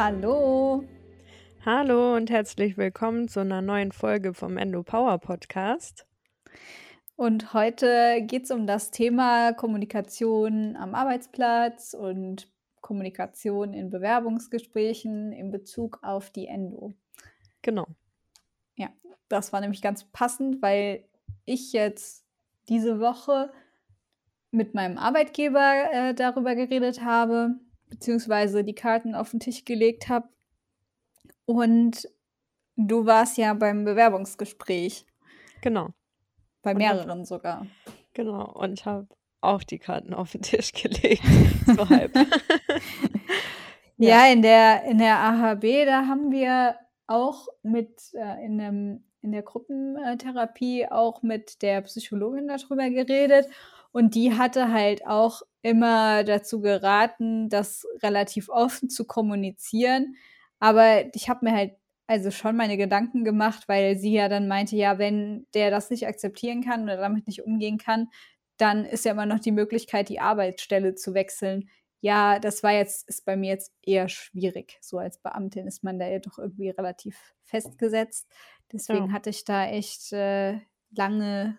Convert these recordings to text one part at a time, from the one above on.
Hallo. Hallo und herzlich willkommen zu einer neuen Folge vom Endo Power Podcast. Und heute geht es um das Thema Kommunikation am Arbeitsplatz und Kommunikation in Bewerbungsgesprächen in Bezug auf die Endo. Genau. Ja, das war nämlich ganz passend, weil ich jetzt diese Woche mit meinem Arbeitgeber äh, darüber geredet habe, beziehungsweise die Karten auf den Tisch gelegt habe. Und du warst ja beim Bewerbungsgespräch. Genau. Bei mehreren hab, sogar. Genau. Und habe auch die Karten auf den Tisch gelegt. so halb. ja. ja, in der, in der AHB, da haben wir auch mit äh, in, dem, in der Gruppentherapie auch mit der Psychologin darüber geredet. Und die hatte halt auch immer dazu geraten, das relativ offen zu kommunizieren. Aber ich habe mir halt also schon meine Gedanken gemacht, weil sie ja dann meinte, ja, wenn der das nicht akzeptieren kann oder damit nicht umgehen kann, dann ist ja immer noch die Möglichkeit, die Arbeitsstelle zu wechseln. Ja, das war jetzt, ist bei mir jetzt eher schwierig. So als Beamtin ist man da ja doch irgendwie relativ festgesetzt. Deswegen ja. hatte ich da echt äh, lange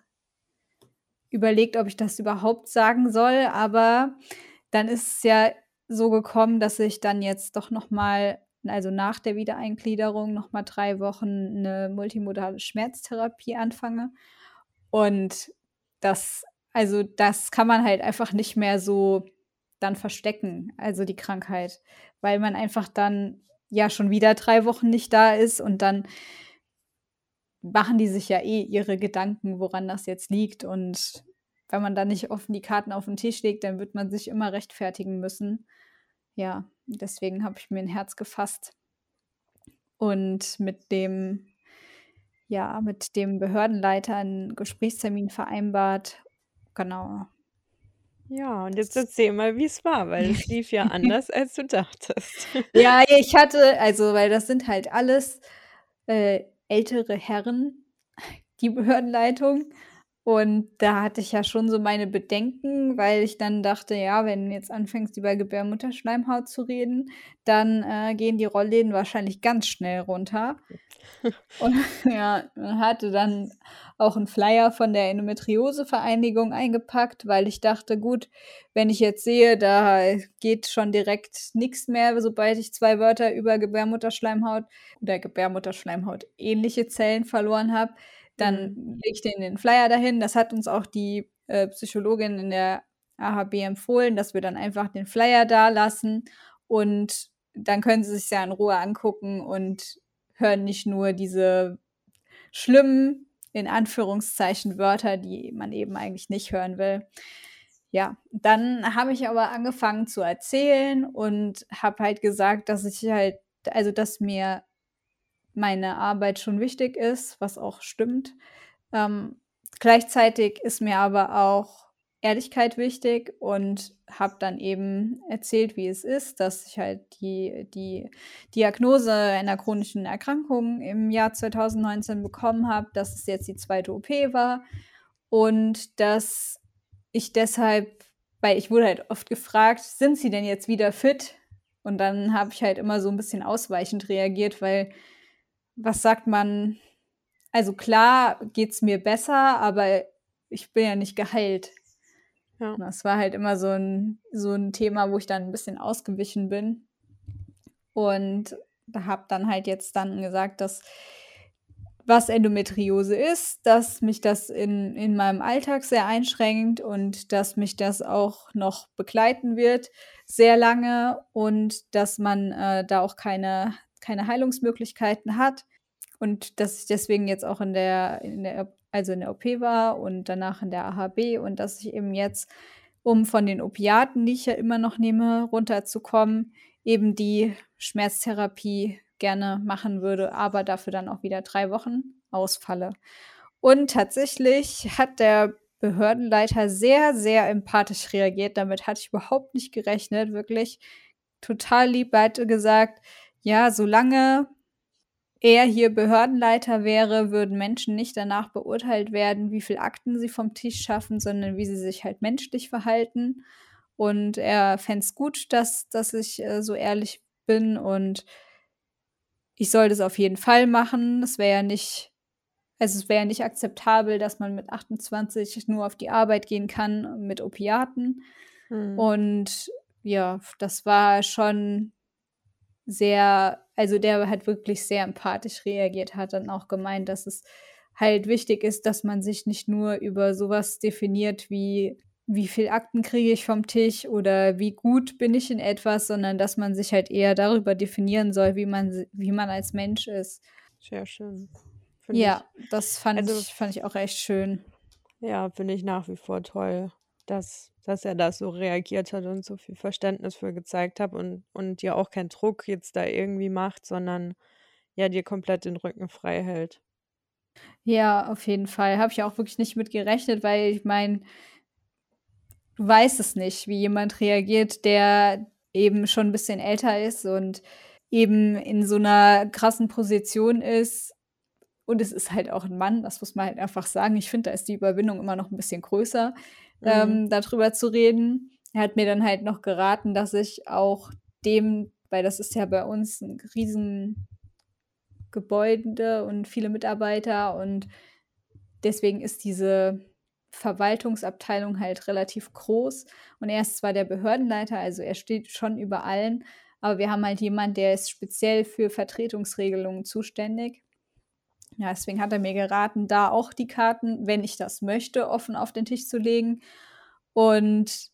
überlegt, ob ich das überhaupt sagen soll, aber dann ist es ja so gekommen, dass ich dann jetzt doch noch mal, also nach der Wiedereingliederung noch mal drei Wochen eine multimodale Schmerztherapie anfange. Und das, also das kann man halt einfach nicht mehr so dann verstecken, also die Krankheit, weil man einfach dann ja schon wieder drei Wochen nicht da ist und dann machen die sich ja eh ihre Gedanken, woran das jetzt liegt. Und wenn man da nicht offen die Karten auf den Tisch legt, dann wird man sich immer rechtfertigen müssen. Ja, deswegen habe ich mir ein Herz gefasst und mit dem, ja, mit dem Behördenleiter einen Gesprächstermin vereinbart. Genau. Ja, und jetzt erzähl mal, wie es war, weil es lief ja anders, als du dachtest. ja, ich hatte, also, weil das sind halt alles äh, ältere Herren, die Behördenleitung. Und da hatte ich ja schon so meine Bedenken, weil ich dann dachte, ja, wenn du jetzt anfängst, über Gebärmutterschleimhaut zu reden, dann äh, gehen die Rollläden wahrscheinlich ganz schnell runter. Und ja, hatte dann auch einen Flyer von der Endometriose-Vereinigung eingepackt, weil ich dachte, gut, wenn ich jetzt sehe, da geht schon direkt nichts mehr, sobald ich zwei Wörter über Gebärmutterschleimhaut oder Gebärmutterschleimhaut ähnliche Zellen verloren habe, dann mhm. lege ich den, den Flyer dahin. Das hat uns auch die äh, Psychologin in der AHB empfohlen, dass wir dann einfach den Flyer da lassen und dann können sie sich ja in Ruhe angucken und hören nicht nur diese schlimmen, in Anführungszeichen, Wörter, die man eben eigentlich nicht hören will. Ja, dann habe ich aber angefangen zu erzählen und habe halt gesagt, dass ich halt, also dass mir meine Arbeit schon wichtig ist, was auch stimmt. Ähm, gleichzeitig ist mir aber auch Ehrlichkeit wichtig und habe dann eben erzählt, wie es ist, dass ich halt die, die Diagnose einer chronischen Erkrankung im Jahr 2019 bekommen habe, dass es jetzt die zweite OP war und dass ich deshalb, weil ich wurde halt oft gefragt, sind Sie denn jetzt wieder fit? Und dann habe ich halt immer so ein bisschen ausweichend reagiert, weil was sagt man? Also klar geht es mir besser, aber ich bin ja nicht geheilt. Ja. Das war halt immer so ein, so ein Thema, wo ich dann ein bisschen ausgewichen bin. Und da habe dann halt jetzt dann gesagt, dass was Endometriose ist, dass mich das in, in meinem Alltag sehr einschränkt und dass mich das auch noch begleiten wird, sehr lange und dass man äh, da auch keine, keine Heilungsmöglichkeiten hat und dass ich deswegen jetzt auch in der, in der also in der OP war und danach in der AHB und dass ich eben jetzt, um von den Opiaten, die ich ja immer noch nehme, runterzukommen, eben die Schmerztherapie gerne machen würde, aber dafür dann auch wieder drei Wochen ausfalle. Und tatsächlich hat der Behördenleiter sehr, sehr empathisch reagiert. Damit hatte ich überhaupt nicht gerechnet. Wirklich total lieb. Er hatte gesagt, ja, solange er hier Behördenleiter wäre, würden Menschen nicht danach beurteilt werden, wie viel Akten sie vom Tisch schaffen, sondern wie sie sich halt menschlich verhalten. Und er fände es gut, dass, dass ich äh, so ehrlich bin und ich soll das auf jeden Fall machen. Es wäre ja nicht also, es wäre ja nicht akzeptabel, dass man mit 28 nur auf die Arbeit gehen kann mit Opiaten. Mhm. Und ja, das war schon sehr also, der hat wirklich sehr empathisch reagiert, hat dann auch gemeint, dass es halt wichtig ist, dass man sich nicht nur über sowas definiert wie wie viel Akten kriege ich vom Tisch oder wie gut bin ich in etwas, sondern dass man sich halt eher darüber definieren soll, wie man wie man als Mensch ist. Sehr schön. Ja, ich. das fand also, ich fand ich auch echt schön. Ja, finde ich nach wie vor toll, dass dass er da so reagiert hat und so viel Verständnis für gezeigt hat und und dir auch keinen Druck jetzt da irgendwie macht, sondern ja, dir komplett den Rücken frei hält. Ja, auf jeden Fall. Habe ich auch wirklich nicht mit gerechnet, weil ich meine du weißt es nicht, wie jemand reagiert, der eben schon ein bisschen älter ist und eben in so einer krassen Position ist. Und es ist halt auch ein Mann, das muss man halt einfach sagen. Ich finde, da ist die Überwindung immer noch ein bisschen größer, mhm. ähm, darüber zu reden. Er hat mir dann halt noch geraten, dass ich auch dem, weil das ist ja bei uns ein riesen Gebäude und viele Mitarbeiter und deswegen ist diese Verwaltungsabteilung halt relativ groß und er ist zwar der Behördenleiter, also er steht schon über allen, aber wir haben halt jemanden, der ist speziell für Vertretungsregelungen zuständig. Ja, deswegen hat er mir geraten, da auch die Karten, wenn ich das möchte, offen auf den Tisch zu legen. Und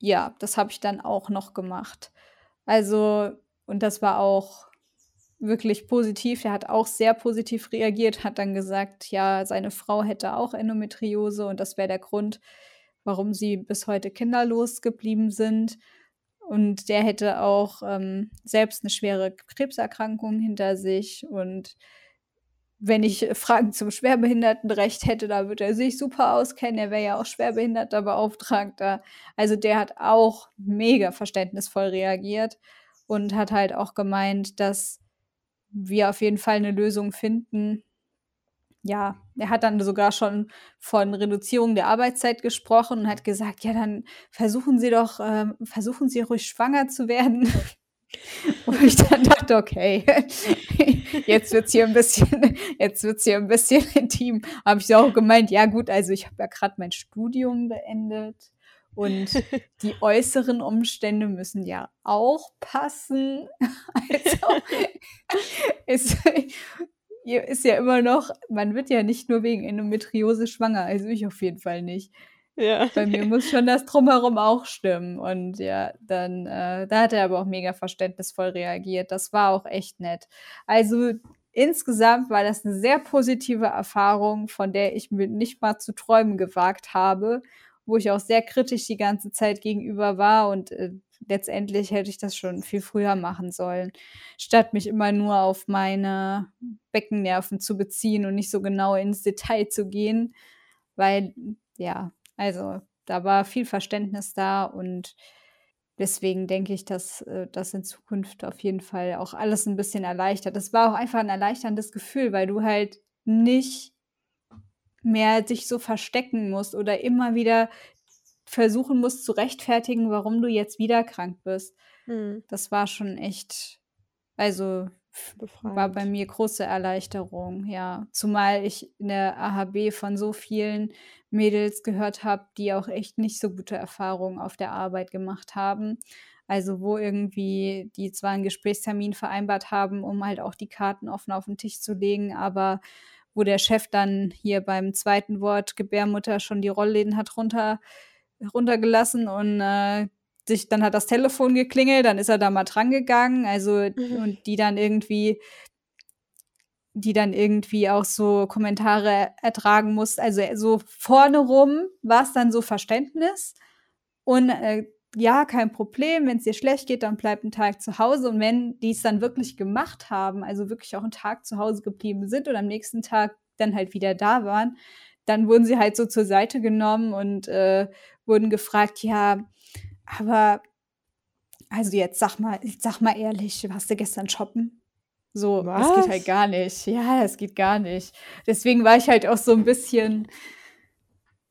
ja, das habe ich dann auch noch gemacht. Also, und das war auch wirklich positiv. Er hat auch sehr positiv reagiert, hat dann gesagt, ja, seine Frau hätte auch Endometriose und das wäre der Grund, warum sie bis heute kinderlos geblieben sind. Und der hätte auch ähm, selbst eine schwere Krebserkrankung hinter sich. Und wenn ich Fragen zum Schwerbehindertenrecht hätte, da würde er sich super auskennen. Er wäre ja auch Schwerbehinderterbeauftragter. Also der hat auch mega verständnisvoll reagiert und hat halt auch gemeint, dass wir auf jeden Fall eine Lösung finden. Ja, er hat dann sogar schon von Reduzierung der Arbeitszeit gesprochen und hat gesagt, ja, dann versuchen Sie doch, äh, versuchen Sie ruhig schwanger zu werden. Und ich dann dachte, okay, jetzt wird es hier ein bisschen, jetzt wird's hier ein bisschen intim. Habe ich auch gemeint, ja gut, also ich habe ja gerade mein Studium beendet und die äußeren Umstände müssen ja auch passen. Also ist, ist ja immer noch, man wird ja nicht nur wegen Endometriose schwanger, also ich auf jeden Fall nicht. Ja. Bei mir muss schon das Drumherum auch stimmen. Und ja, dann, äh, da hat er aber auch mega verständnisvoll reagiert. Das war auch echt nett. Also insgesamt war das eine sehr positive Erfahrung, von der ich mir nicht mal zu träumen gewagt habe wo ich auch sehr kritisch die ganze Zeit gegenüber war und äh, letztendlich hätte ich das schon viel früher machen sollen, statt mich immer nur auf meine Beckennerven zu beziehen und nicht so genau ins Detail zu gehen, weil ja, also da war viel Verständnis da und deswegen denke ich, dass äh, das in Zukunft auf jeden Fall auch alles ein bisschen erleichtert. Es war auch einfach ein erleichterndes Gefühl, weil du halt nicht mehr sich so verstecken musst oder immer wieder versuchen musst zu rechtfertigen, warum du jetzt wieder krank bist. Mhm. Das war schon echt, also Befreiend. war bei mir große Erleichterung, ja. Zumal ich in der AHB von so vielen Mädels gehört habe, die auch echt nicht so gute Erfahrungen auf der Arbeit gemacht haben. Also wo irgendwie die zwar einen Gesprächstermin vereinbart haben, um halt auch die Karten offen auf den Tisch zu legen, aber wo der Chef dann hier beim zweiten Wort Gebärmutter schon die Rollläden hat runter, runtergelassen und äh, sich, dann hat das Telefon geklingelt, dann ist er da mal dran gegangen, also mhm. und die dann irgendwie die dann irgendwie auch so Kommentare ertragen muss. Also so vorne rum war es dann so Verständnis und äh, ja, kein Problem, wenn es dir schlecht geht, dann bleib einen Tag zu Hause. Und wenn die es dann wirklich gemacht haben, also wirklich auch einen Tag zu Hause geblieben sind und am nächsten Tag dann halt wieder da waren, dann wurden sie halt so zur Seite genommen und äh, wurden gefragt, ja, aber also jetzt sag mal, sag mal ehrlich, warst du gestern shoppen? So, Was? das geht halt gar nicht. Ja, das geht gar nicht. Deswegen war ich halt auch so ein bisschen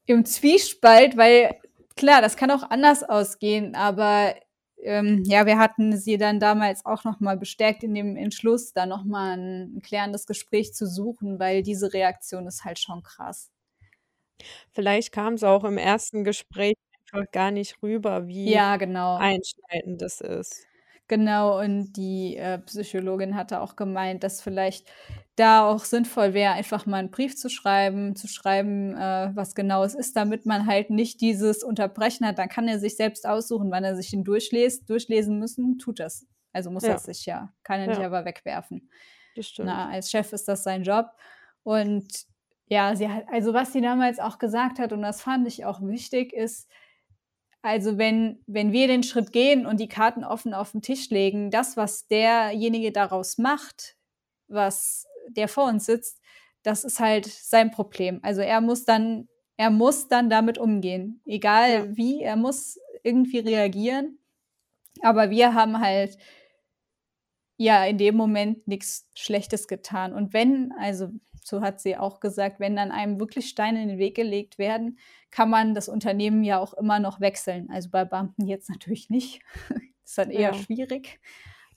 im Zwiespalt, weil klar, das kann auch anders ausgehen, aber ähm, ja, wir hatten sie dann damals auch noch mal bestärkt in dem Entschluss, da noch mal 'n klärendes Gespräch zu suchen, weil diese Reaktion ist halt schon krass. Vielleicht kam's auch im 1. Gespräch einfach gar nicht rüber, wie Ja, genau. einschneidend das ist. Genau, und die, äh, Psychologin hatte auch gemeint, dass vielleicht da auch sinnvoll wäre, einfach mal 'n Brief zu schreiben zu schreiben, äh, was genau es ist, damit man halt nicht dieses Unterbrechen hat. Dann kann er sich selbst aussuchen, wann er sich den durchlässt. Durchlesen müssen tut er's. Also, muss Ja. er's sich ja. Kann er nicht Ja. einfach wegwerfen. Das stimmt. Na, als Chef ist das sein Job. Und ja, sie hat also, was sie damals auch gesagt hat, und das fand ich auch wichtig, ist also, wenn wenn wir den Schritt gehen und die Karten offen auf 'n Tisch legen, das, was derjenige daraus macht, was der vor uns sitzt, das ist halt sein Problem. Also, er muss dann er muss dann damit umgehen. Ja. Egal wie, er muss irgendwie reagieren. Aber wir haben halt ja, in dem Moment nix Schlechtes getan. Und wenn also, so hat sie auch gesagt, wenn dann einem wirklich Steine in den Weg gelegt werden, kann man das Unternehmen ja auch immer noch wechseln. Also, bei Beamten jetzt natürlich nicht. Ist dann eher Ja. schwierig.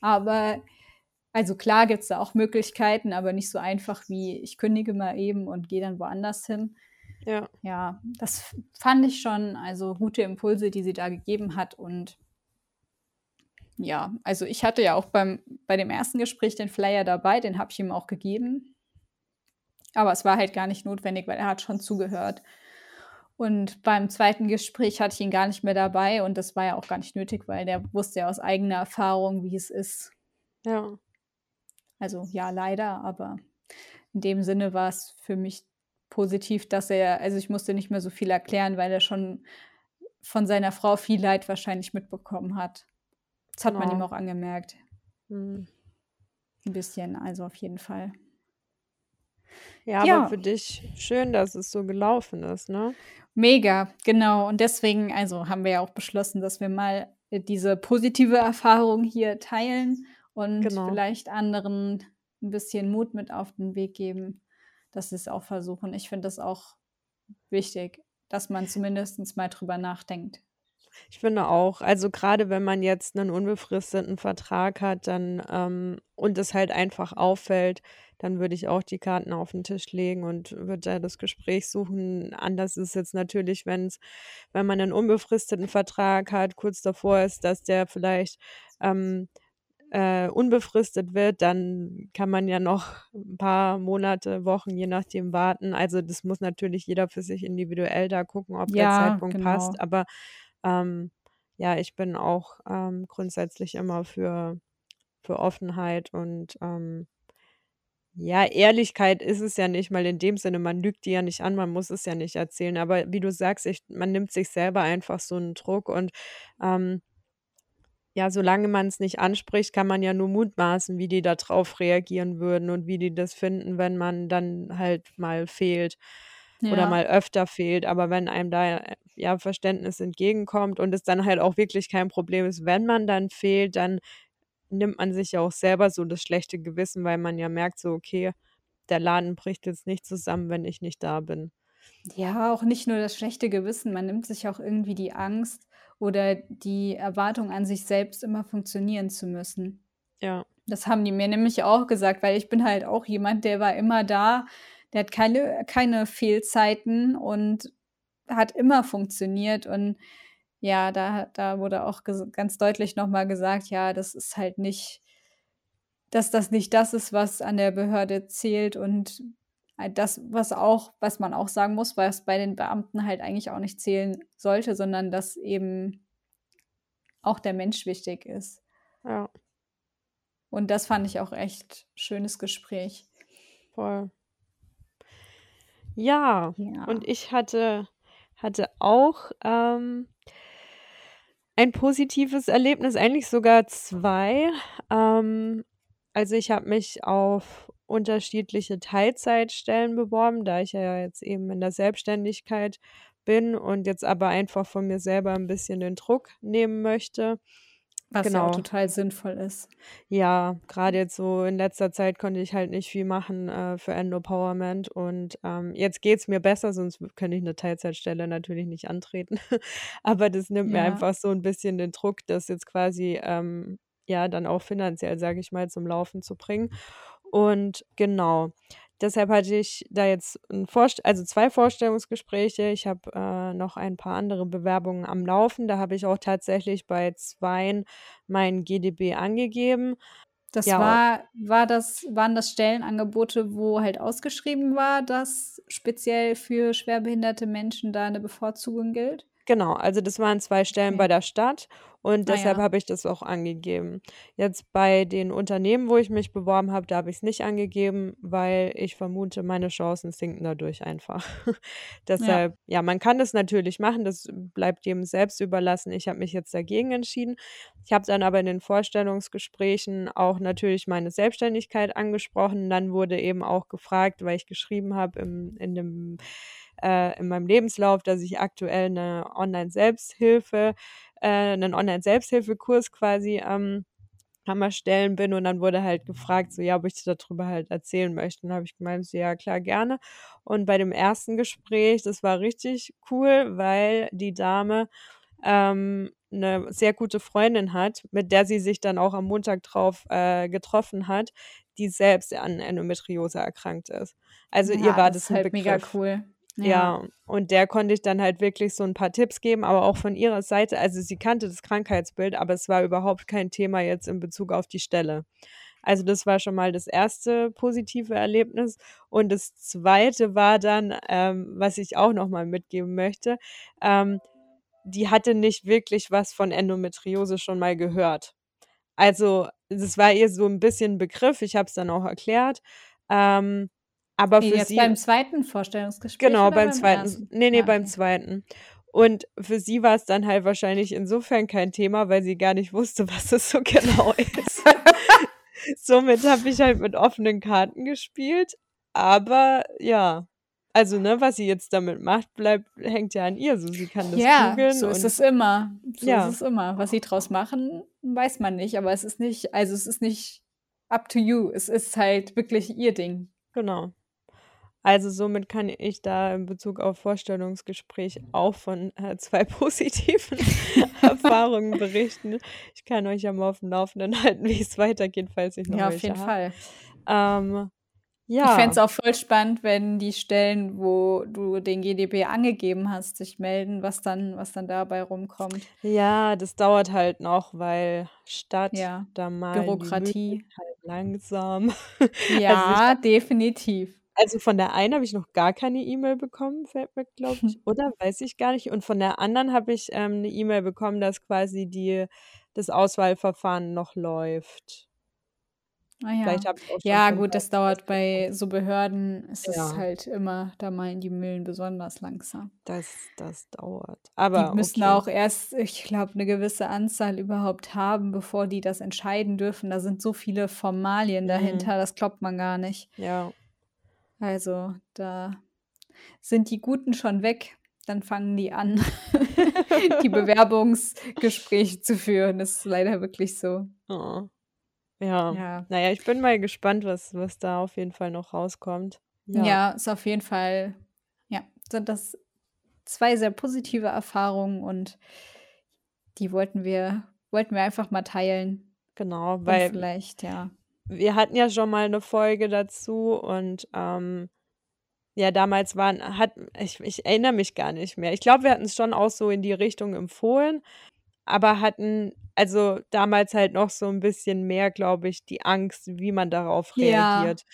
Aber also, klar gibt's da auch Möglichkeiten, aber nicht so einfach wie: „Ich kündige mal eben und gehe dann woanders hin.“ Ja. Ja, das fand ich schon also, gute Impulse, die sie da gegeben hat und ja, also, ich hatte ja auch beim bei dem 1. Gespräch den Flyer dabei, den habe ich ihm auch gegeben. Aber es war halt gar nicht notwendig, weil er hat schon zugehört. Und beim 2. Gespräch hatte ich ihn gar nicht mehr dabei und das war ja auch gar nicht nötig, weil der wusste ja aus eigener Erfahrung, wie es ist. Ja. Also, ja, leider, aber in dem Sinne war's für mich positiv, dass er also, ich musste nicht mehr so viel erklären, weil er schon von seiner Frau viel Leid wahrscheinlich mitbekommen hat. Das hat man ihm Oh. auch angemerkt. Mhm. 'N bisschen, also, auf jeden Fall. Ja, aber Ja. für dich schön, dass es so gelaufen ist, ne? Mega, genau. Und deswegen also, haben wir ja auch beschlossen, dass wir mal, äh, diese positive Erfahrung hier teilen und Genau. vielleicht anderen 'n bisschen Mut mit auf den Weg geben, dass sie's auch versuchen. Ich finde das auch wichtig, dass man zumindest mal drüber nachdenkt. Ich finde auch. Also, grade wenn man jetzt 'nen unbefristeten Vertrag hat, dann, ähm und es halt einfach auffällt, dann würde ich auch die Karten auf 'n Tisch legen und würde da das Gespräch suchen. Anders ist jetzt natürlich, wenn's wenn man 'nen unbefristeten Vertrag hat, kurz davor ist, dass der vielleicht, ähm, äh, unbefristet wird, dann kann man ja noch 'n paar Monate, Wochen, je nachdem warten. Also, das muss natürlich jeder für sich individuell da gucken, ob der Ja, Zeitpunkt genau. passt. Aber, ähm, ja, ich bin auch, ähm, grundsätzlich immer für für Offenheit und, ähm ja, Ehrlichkeit ist es ja nicht mal in dem Sinne, man lügt die ja nicht an, man muss es ja nicht erzählen. Aber wie du sagst, ich man nimmt sich selber einfach so 'n Druck und, ähm ja, solange man's nicht anspricht, kann man ja nur mutmaßen, wie die da drauf reagieren würden und wie die das finden, wenn man dann halt mal fehlt oder mal öfter fehlt. Aber wenn einem da, äh, ja, Verständnis entgegenkommt und es dann halt auch wirklich kein Problem ist, wenn man dann fehlt, dann nimmt man sich ja auch selber so das schlechte Gewissen, weil man ja merkt so: „Okay, der Laden bricht jetzt nicht zusammen, wenn ich nicht da bin.“ Ja, auch nicht nur das schlechte Gewissen, man nimmt sich auch irgendwie die Angst oder die Erwartung an sich selbst, immer funktionieren zu müssen. Ja. Das haben die mir nämlich auch gesagt, weil ich bin halt auch jemand, der war immer da, der hat keine keine Fehlzeiten und hat immer funktioniert. Und ja, da da wurde auch ganz deutlich noch mal gesagt: „Ja, das ist halt nicht dass das nicht das ist, was an der Behörde zählt und halt das, was auch was man auch sagen muss, was bei den Beamten halt eigentlich auch nicht zählen sollte, sondern dass eben auch der Mensch wichtig ist.“ Ja. Und das fand ich auch echt schönes Gespräch. Voll. Ja, Ja. und ich hatte hatte auch, ähm ein positives Erlebnis, eigentlich sogar 2. Ähm, also, ich habe mich auf unterschiedliche Teilzeitstellen beworben, da ich ja jetzt eben in der Selbstständigkeit bin und jetzt aber einfach von mir selber 'n bisschen den Druck nehmen möchte. Was ja auch Genau. total sinnvoll ist. Ja, grade jetzt so in letzter Zeit konnte ich halt nicht viel machen, äh, für Endopowerment und, ähm, jetzt geht's mir besser, sonst könnte ich 'ne Teilzeitstelle natürlich nicht antreten. Aber das nimmt mir Ja. einfach so 'n bisschen den Druck, das jetzt quasi, ähm, ja, dann auch finanziell, sage ich mal, zum Laufen zu bringen. Und genau, deshalb hatte ich da jetzt Vorst also 2 Vorstellungsgespräche. Ich habe, äh, noch ein paar andere Bewerbungen am Laufen. Da habe ich auch tatsächlich bei 2 mein GdB angegeben. Das Ja, war war das waren das Stellenangebote, wo halt ausgeschrieben war, dass speziell für schwerbehinderte Menschen da 'ne Bevorzugung gilt? Genau, also das waren 2 Stellen bei Okay. der Stadt und Ah deshalb ja. habe ich das auch angegeben. Jetzt bei den Unternehmen, wo ich mich beworben habe, da habe ich's nicht angegeben, weil ich vermute, meine Chancen sinken dadurch einfach. Ja. Deshalb ja, man kann das natürlich machen, das bleibt jedem selbst überlassen. Ich habe mich jetzt dagegen entschieden. Ich habe dann aber in den Vorstellungsgesprächen auch natürlich meine Selbstständigkeit angesprochen. Dann wurde eben auch gefragt, weil ich geschrieben habe im in dem äh, in meinem Lebenslauf, dass ich aktuell 'ne Online-Selbsthilfe äh, 'nen Online-Selbsthilfekurs quasi, ähm, am Erstellen bin und dann wurde halt gefragt, so, ja, ob ich da drüber halt erzählen möchte. Und dann habe ich gemeint, so: „Ja, klar, gerne.“ Und bei dem 1. Gespräch, das war richtig cool, weil die Dame, ähm, 'ne sehr gute Freundin hat, mit der sie sich dann auch am Montag drauf, äh, getroffen hat, die selbst an Endometriose erkrankt ist. Also, ihr Ja, war das das halt mega cool. Ja. Ja, und der konnte ich dann halt wirklich so 'n paar Tipps geben, aber auch von ihrer Seite also, sie kannte das Krankheitsbild, aber es war überhaupt kein Thema jetzt in Bezug auf die Stelle. Also, das war schon mal das 1. positive Erlebnis. Und das 2. war dann, ähm, was ich auch noch mal mitgeben möchte, ähm, die hatte nicht wirklich was von Endometriose schon mal gehört. Also, das war ihr so 'n bisschen Begriff, ich habe es dann auch erklärt, ähm, aber für Jetzt sie beim 2. Vorstellungsgespräch Genau, beim beim 2. 1.? Ne, ne, Ja, beim. 2. Und für sie war's dann halt wahrscheinlich insofern kein Thema, weil sie gar nicht wusste, was das so genau ist. Somit habe ich halt mit offenen Karten gespielt, aber ja. Also, ne, was sie jetzt damit macht, bleibt hängt ja an ihr so. Sie kann das Ja, googeln so ist es immer. So ist ja. es immer. Was sie draus machen, weiß man nicht, aber es ist nicht also, es ist nicht up to you. Es ist halt wirklich ihr Ding. Genau. Also, somit kann ich da in Bezug auf Vorstellungsgespräch auch von, äh, 2 positiven Erfahrungen berichten. Ich kann euch ja mal aufm Laufenden halten, wie es weitergeht, falls ich noch Ja, auf jeden habe. Fall. Ähm, Ich fände ja. es auch voll spannend, wenn die Stellen, wo du den GdB angegeben hast, sich melden, was dann was dann dabei rumkommt. Ja, das dauert halt noch, weil Stadt, Ja, da Mühlen Bürokratie. halt langsam. Also, Ja, habe definitiv. Also, von der einen habe ich noch gar keine E-Mail bekommen, fällt mir, glaube ich oder? Weiß ich gar nicht. Und von der anderen habe ich, ähm, 'ne E-Mail bekommen, dass quasi die das Auswahlverfahren noch läuft. Ah Vielleicht ja. habe ich auch schon Ja gut, das dauert bei so Behörden ist es Ja. halt immer da malen die Mühlen besonders langsam. Das das dauert. Die Aber müssen okay. auch erst, ich glaube, 'ne gewisse Anzahl überhaupt haben, bevor die das entscheiden dürfen. Da sind so viele Formalien Mhm. dahinter, das glaubt man gar nicht. Ja. Also, da sind die Guten schon weg, dann fangen die an, die Bewerbungsgespräche zu führen. Das ist leider wirklich so. Oh. Ja. Ja. Na ja, ich bin mal gespannt, was was da auf jeden Fall noch rauskommt. Ja. Ja, ist auf jeden Fall ja, sind das 2 sehr positive Erfahrungen und die wollten wir wollten wir einfach mal teilen. Genau, Und weil vielleicht, ja wir hatten ja schon mal 'ne Folge dazu und, ähm, ja, damals waren hat ich ich erinnere mich gar nicht mehr. Ich glaube, wir hatten's schon auch so in die Richtung empfohlen, aber hatten also, damals halt noch so 'n bisschen mehr, glaube ich, die Angst, wie man darauf Ja, reagiert.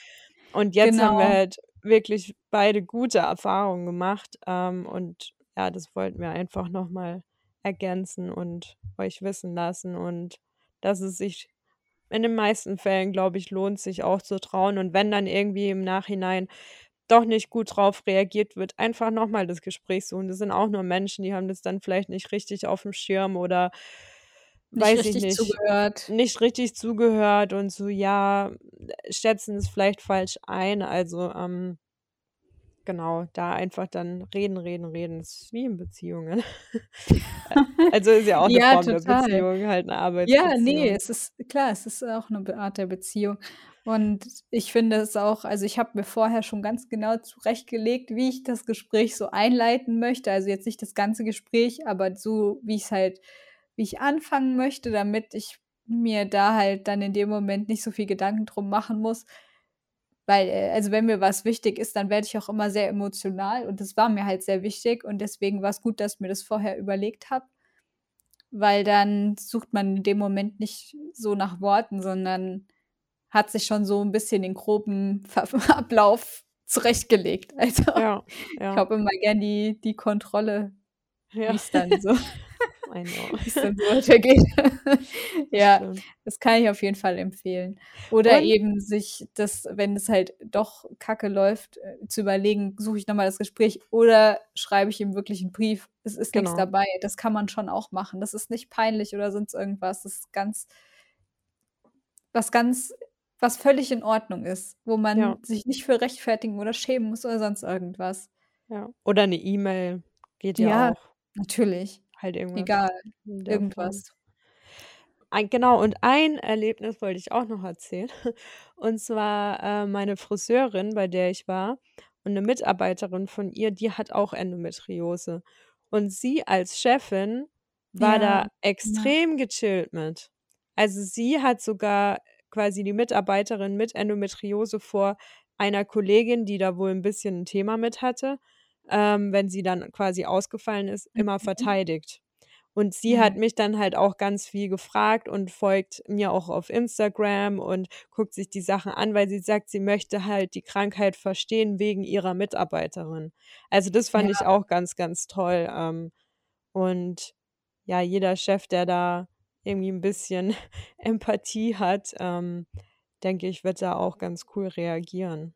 Und jetzt haben wir genau. halt wirklich beide gute Erfahrungen gemacht, ähm, und ja, das wollten wir einfach noch mal ergänzen und euch wissen lassen und dass es sich in den meisten Fällen, glaube ich, lohnt, sich auch zu trauen. Und wenn dann irgendwie im Nachhinein doch nicht gut drauf reagiert wird, einfach noch mal das Gespräch suchen. Das sind auch nur Menschen, die haben das dann vielleicht nicht richtig aufm Schirm oder Nicht weiß ich nicht, zugehört. nicht richtig zugehört und so, ja, schätzen es vielleicht falsch ein. Also, ähm genau, da einfach dann reden, reden, reden. Das ist wie in Beziehungen. also, ist ja auch 'ne Ja, Form der total. Beziehung, halt 'ne Ja, ne, Arbeitsbeziehung. es ist klar, es ist auch 'ne Be Art der Beziehung. Und ich finde es auch also, ich habe mir vorher schon ganz genau zurechtgelegt, wie ich das Gespräch so einleiten möchte. Also, jetzt nicht das ganze Gespräch, aber so, wie ich's halt wie ich anfangen möchte, damit ich mir da halt dann in dem Moment nicht so viel Gedanken drum machen muss. Weil, äh also, wenn mir was wichtig ist, dann werde ich auch immer sehr emotional und das war mir halt sehr wichtig und deswegen war's gut, dass ich mir das vorher überlegt habe. Weil dann sucht man in dem Moment nicht so nach Worten, sondern hat sich schon so 'n bisschen den groben Ablauf zurechtgelegt. Also, Ja, ich ja. habe immer gern die die Kontrolle, Ja. wie's dann so Know. wie's dann so weitergeht. Ja, stimmt. das kann ich auf jeden Fall empfehlen. Oder Und eben sich das wenn es halt doch kacke läuft, äh, zu überlegen, suche ich noch mal das Gespräch oder schreibe ich ihm wirklich 'n Brief? Es ist Genau. dabei. Das kann man schon auch machen. Das ist nicht peinlich oder sonst irgendwas. Das ist ganz was ganz was völlig in Ordnung ist, wo Ja. man sich nicht für rechtfertigen oder schämen muss oder sonst irgendwas. Ja. Oder 'ne E-Mail geht ja Ja, auch. natürlich. Halt irgendwas Egal, irgendwas. Ein genau, und ein Erlebnis wollte ich auch noch erzählen. Und zwar, äh, meine Friseurin, bei der ich war und 'ne Mitarbeiterin von ihr, die hat auch Endometriose. Und sie als Chefin war Ja, da ja. extrem gechillt mit. Also, sie hat sogar quasi die Mitarbeiterin mit Endometriose vor einer Kollegin, die da wohl 'n bisschen 'n Thema mit hatte, ähm, wenn sie dann quasi ausgefallen ist, immer Mhm. verteidigt. Und sie hat mich dann halt auch ganz viel gefragt und folgt mir auch auf Instagram und guckt sich die Sachen an, weil sie sagt, sie möchte halt die Krankheit verstehen wegen ihrer Mitarbeiterin. Also, das fand ich Ja. auch ganz, ganz toll. Ähm, und ja, jeder Chef, der da irgendwie 'n bisschen Empathie hat, ähm, denke ich, wird da auch ganz cool reagieren.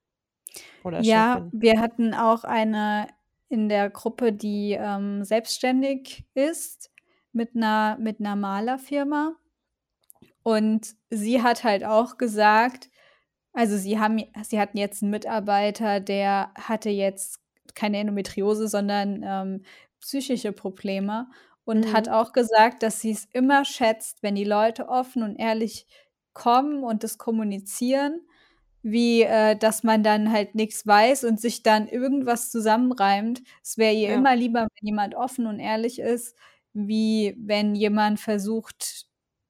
Oder Ja, Chefin. wir hatten auch eine in der Gruppe, die, ähm, selbstständig ist mit 'ner mit 'ner Malerfirma. Und sie hat halt auch gesagt also, sie haben sie hatten jetzt 'n Mitarbeiter, der hatte jetzt keine Endometriose, sondern, ähm, psychische Probleme und hat Mhm. auch gesagt, dass sie's immer schätzt, wenn die Leute offen und ehrlich kommen und das kommunizieren, wie, äh, dass man dann halt nix weiß und sich dann irgendwas zusammenreimt. Es wäre ihr Ja. immer lieber, wenn jemand offen und ehrlich ist, wie wenn jemand versucht,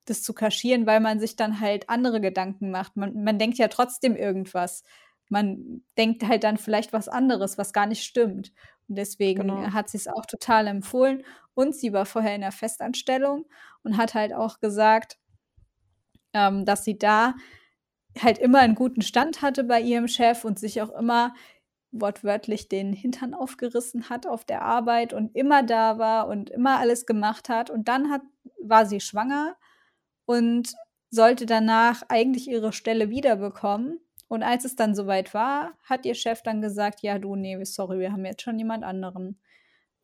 das zu kaschieren, weil man sich dann halt andere Gedanken macht. Man man denkt ja trotzdem irgendwas. Man denkt halt dann vielleicht was anderes, was gar nicht stimmt. Und Genau. deswegen hat sie's auch total empfohlen. Und sie war vorher in 'ner Festanstellung und hat halt auch gesagt ähm, dass sie da halt immer 'n guten Stand hatte bei ihrem Chef und sich auch immer wortwörtlich den Hintern aufgerissen hat auf der Arbeit und immer da war und immer alles gemacht hat. Und dann hat war sie schwanger und sollte danach eigentlich ihre Stelle wiederbekommen. Und als es dann so weit war, hat ihr Chef dann gesagt: „Ja, du, ne, sorry, wir haben jetzt schon jemand anderen.“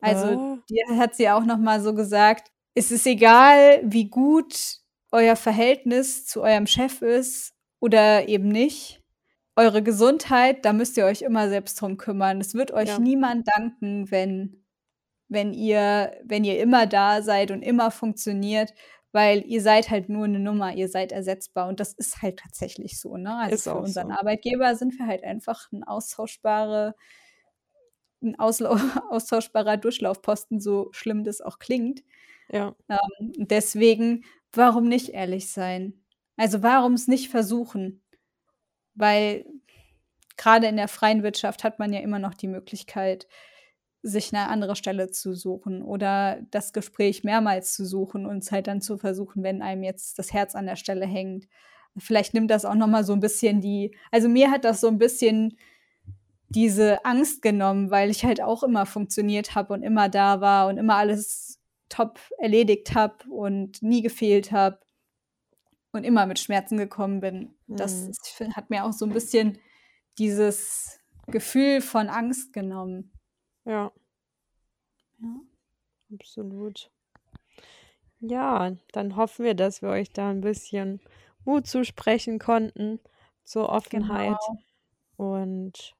Also, Oh. hat sie auch noch mal so gesagt: „Es ist egal, wie gut euer Verhältnis zu eurem Chef ist oder eben nicht. Eure Gesundheit, da müsst ihr euch immer selbst drum kümmern. Es wird euch Ja. niemand danken, wenn wenn ihr wenn ihr immer da seid und immer funktioniert, weil ihr seid halt nur 'ne Nummer, ihr seid ersetzbar.“ Und das ist halt tatsächlich so, ne? Also, Ist für unseren so. Arbeitgeber sind wir halt einfach 'n austauschbare 'n auslau austauschbarer Durchlaufposten, so schlimm das auch klingt. Ja. Ähm, deswegen, warum nicht ehrlich sein? Also, warum's nicht versuchen? Weil grade in der freien Wirtschaft hat man ja immer noch die Möglichkeit, sich 'ne andere Stelle zu suchen oder das Gespräch mehrmals zu suchen und's halt dann zu versuchen, wenn einem jetzt das Herz an der Stelle hängt. Vielleicht nimmt das auch noch mal so 'n bisschen die also, mir hat das so 'n bisschen diese Angst genommen, weil ich halt auch immer funktioniert habe und immer da war und immer alles top erledigt habe und nie gefehlt habe und immer mit Schmerzen gekommen bin. Das Mhm. hat mir auch so 'n bisschen dieses Gefühl von Angst genommen. Ja. Ja. Absolut. Ja, dann hoffen wir, dass wir euch da 'n bisschen Mut zusprechen konnten zur Offenheit Genau. und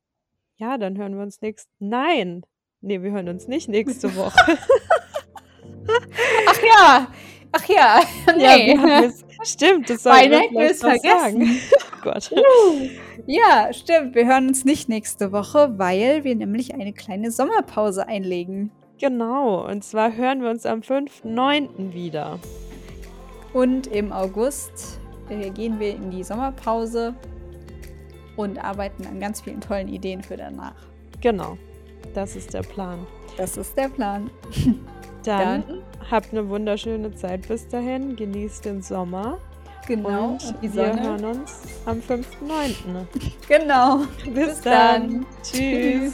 ja, dann hören wir uns nächst nein, ne, wir hören uns nicht nächste Woche. Ach ja, ach ja, Ja, wie ne. haben wir's stimmt, das wir's noch sagen. vergessen. Oh Gott. Ja, stimmt. Wir hören uns nicht nächste Woche, weil wir nämlich eine kleine Sommerpause einlegen. Genau, und zwar hören wir uns am 5.9. wieder. Und im August, äh, gehen wir in die Sommerpause und arbeiten an ganz vielen tollen Ideen für danach. Genau, das ist der Plan. Das ist der Plan. Dann Dann habt 'ne wunderschöne Zeit bis dahin, genießt den Sommer Genau, und die wir Sonne. hören uns am 5.9. Genau. Bis Bis dann. dann. Tschüss. Tschüss.